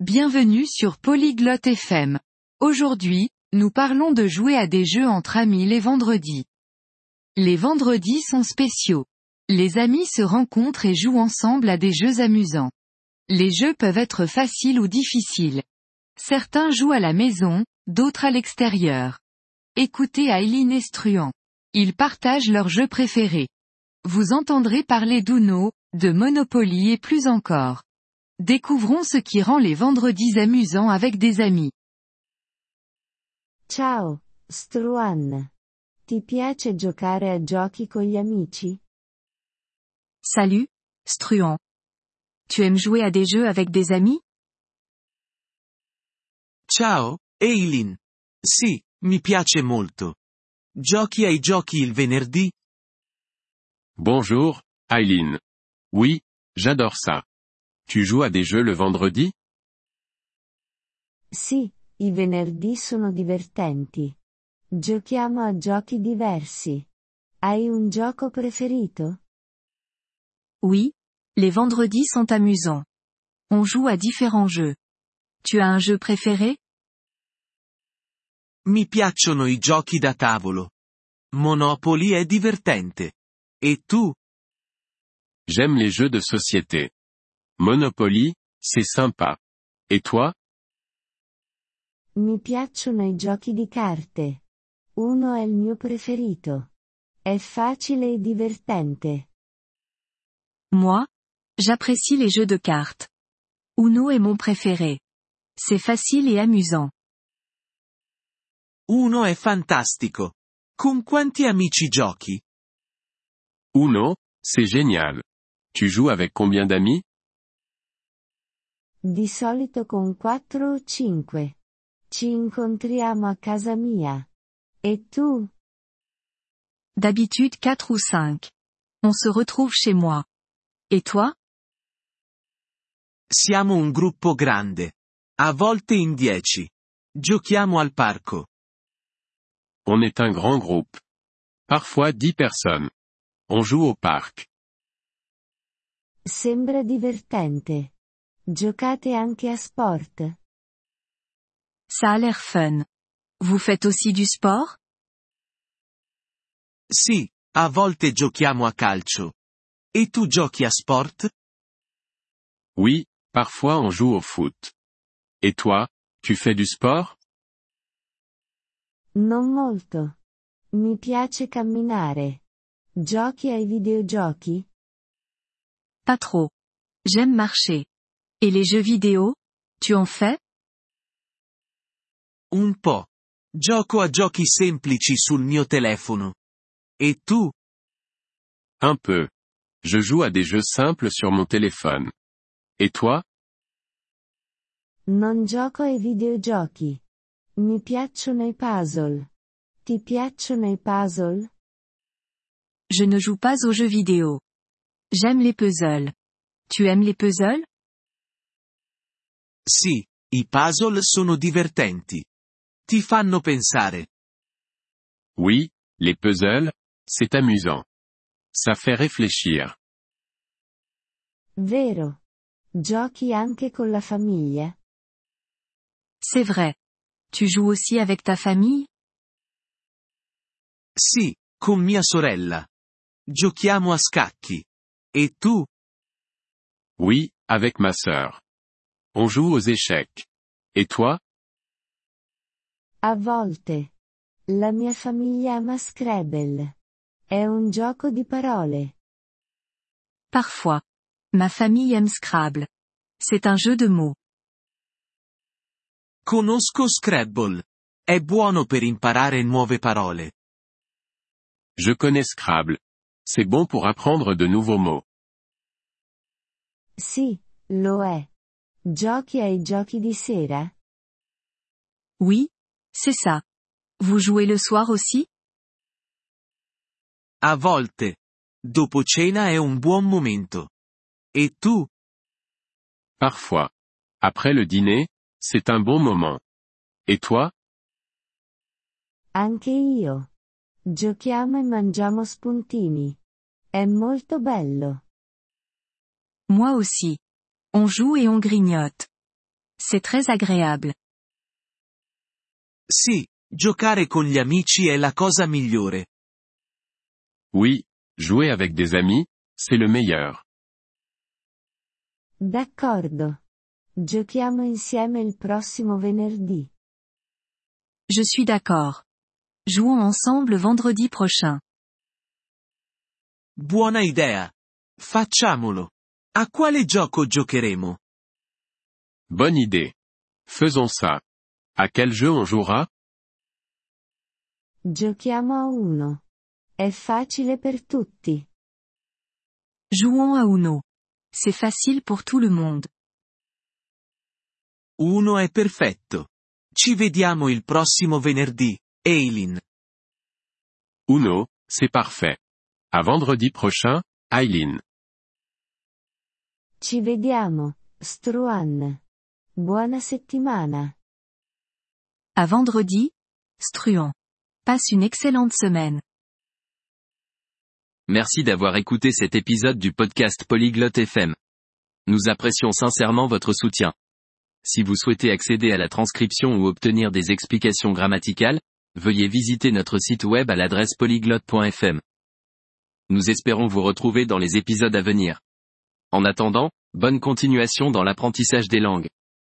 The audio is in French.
Bienvenue sur Polyglotte FM. Aujourd'hui, nous parlons de jouer à des jeux entre amis les vendredis. Les vendredis sont spéciaux. Les amis se rencontrent et jouent ensemble à des jeux amusants. Les jeux peuvent être faciles ou difficiles. Certains jouent à la maison, d'autres à l'extérieur. Écoutez Aileen Estruan. Ils partagent leurs jeux préférés. Vous entendrez parler d'Uno, de Monopoly et plus encore. Découvrons ce qui rend les vendredis amusants avec des amis. Ciao, Struan. Ti piace giocare a giochi con gli amici? Salut, Struan. Tu aimes jouer à des jeux avec des amis? Ciao, Eileen. Sì, mi piace molto. Giochi ai giochi il venerdì? Bonjour, Eileen. Oui, j'adore ça. Tu joues à des jeux le vendredi? Sì, i venerdì sono divertenti. Giochiamo a giochi diversi. Hai un gioco preferito? Oui, les vendredis sont amusants. On joue à différents jeux. Tu as un jeu préféré? Mi piacciono i giochi da tavolo. Monopoly è divertente. E tu? J'aime les jeux de société. Monopoly, c'est sympa. Et toi? Mi piacciono i giochi di carte. Uno è il mio preferito. È facile e divertente. Moi? J'apprécie les jeux de cartes. Uno est mon préféré. C'est facile et amusant. Uno è fantastico. Con quanti amici giochi? Uno, c'est génial. Tu joues avec combien d'amis? Di solito con 4 o 5. Ci incontriamo a casa mia. E tu? D'habitude 4 ou 5. On se retrouve chez moi. Et toi? Siamo un gruppo grande. A volte in 10. Giochiamo al parco. On est un grand groupe. Parfois dix personnes. On joue au parc. Sembra divertente. Giocate anche a sport? Ça a l'air fun. Vous faites aussi du sport? Sì, a volte giochiamo a calcio. E tu giochi a sport? Oui, parfois on joue au foot. Et toi, tu fais du sport? Non molto. Mi piace camminare. Giochi ai videogiochi? Pas trop. J'aime marcher. Et les jeux vidéo? Tu en fais? Un po'. Gioco a giochi semplici sul mio telefono. E tu? Un peu. Je joue à des jeux simples sur mon téléphone. Et toi? Non gioco ai videogiochi. Mi piacciono i puzzle. Ti piacciono i puzzle? Je ne joue pas aux jeux vidéo. J'aime les puzzles. Tu aimes les puzzles? Sì, i puzzle sono divertenti. Ti fanno pensare. Oui, les puzzles, c'est amusant. Ça fait réfléchir. Vero. Giochi anche con la famiglia? C'est vrai. Tu joues aussi avec ta famille? Sì, con mia sorella. Giochiamo a scacchi. E tu? Oui, avec ma sœur. On joue aux échecs. Et toi? A volte. La mia famiglia ama Scrabble. È un gioco di parole. Parfois. Ma famille aime Scrabble. C'est un jeu de mots. Conosco Scrabble. È buono per imparare nuove parole. Je connais Scrabble. C'est bon pour apprendre de nouveaux mots. Sì, lo è. Giochi ai giochi di sera? Oui, c'est ça. Vous jouez le soir aussi? A volte. Dopo cena è un buon momento. E tu? Parfois. Après le dîner, c'est un bon moment. Et toi? Anche io. Giochiamo e mangiamo spuntini. È molto bello. Moi aussi. On joue et on grignote. C'est très agréable. Sì, giocare con gli amici è la cosa migliore. Oui, jouer avec des amis, c'est le meilleur. D'accordo. Giochiamo insieme il prossimo venerdì. Je suis d'accord. Jouons ensemble vendredi prochain. Buona idea. Facciamolo. A quale gioco giocheremo? Bonne idée. Faisons ça. À quel jeu on jouera? Giochiamo a uno. È facile per tutti. Jouons à Uno. C'est facile pour tout le monde. Uno è perfetto. Ci vediamo il prossimo venerdì, Eileen. Uno, c'est parfait. À vendredi prochain, Eileen. Ci vediamo, Struan. Buona settimana. À vendredi, Struan. Passe une excellente semaine. Merci d'avoir écouté cet épisode du podcast Polyglotte FM. Nous apprécions sincèrement votre soutien. Si vous souhaitez accéder à la transcription ou obtenir des explications grammaticales, veuillez visiter notre site web à l'adresse polyglotte.fm. Nous espérons vous retrouver dans les épisodes à venir. En attendant, bonne continuation dans l'apprentissage des langues.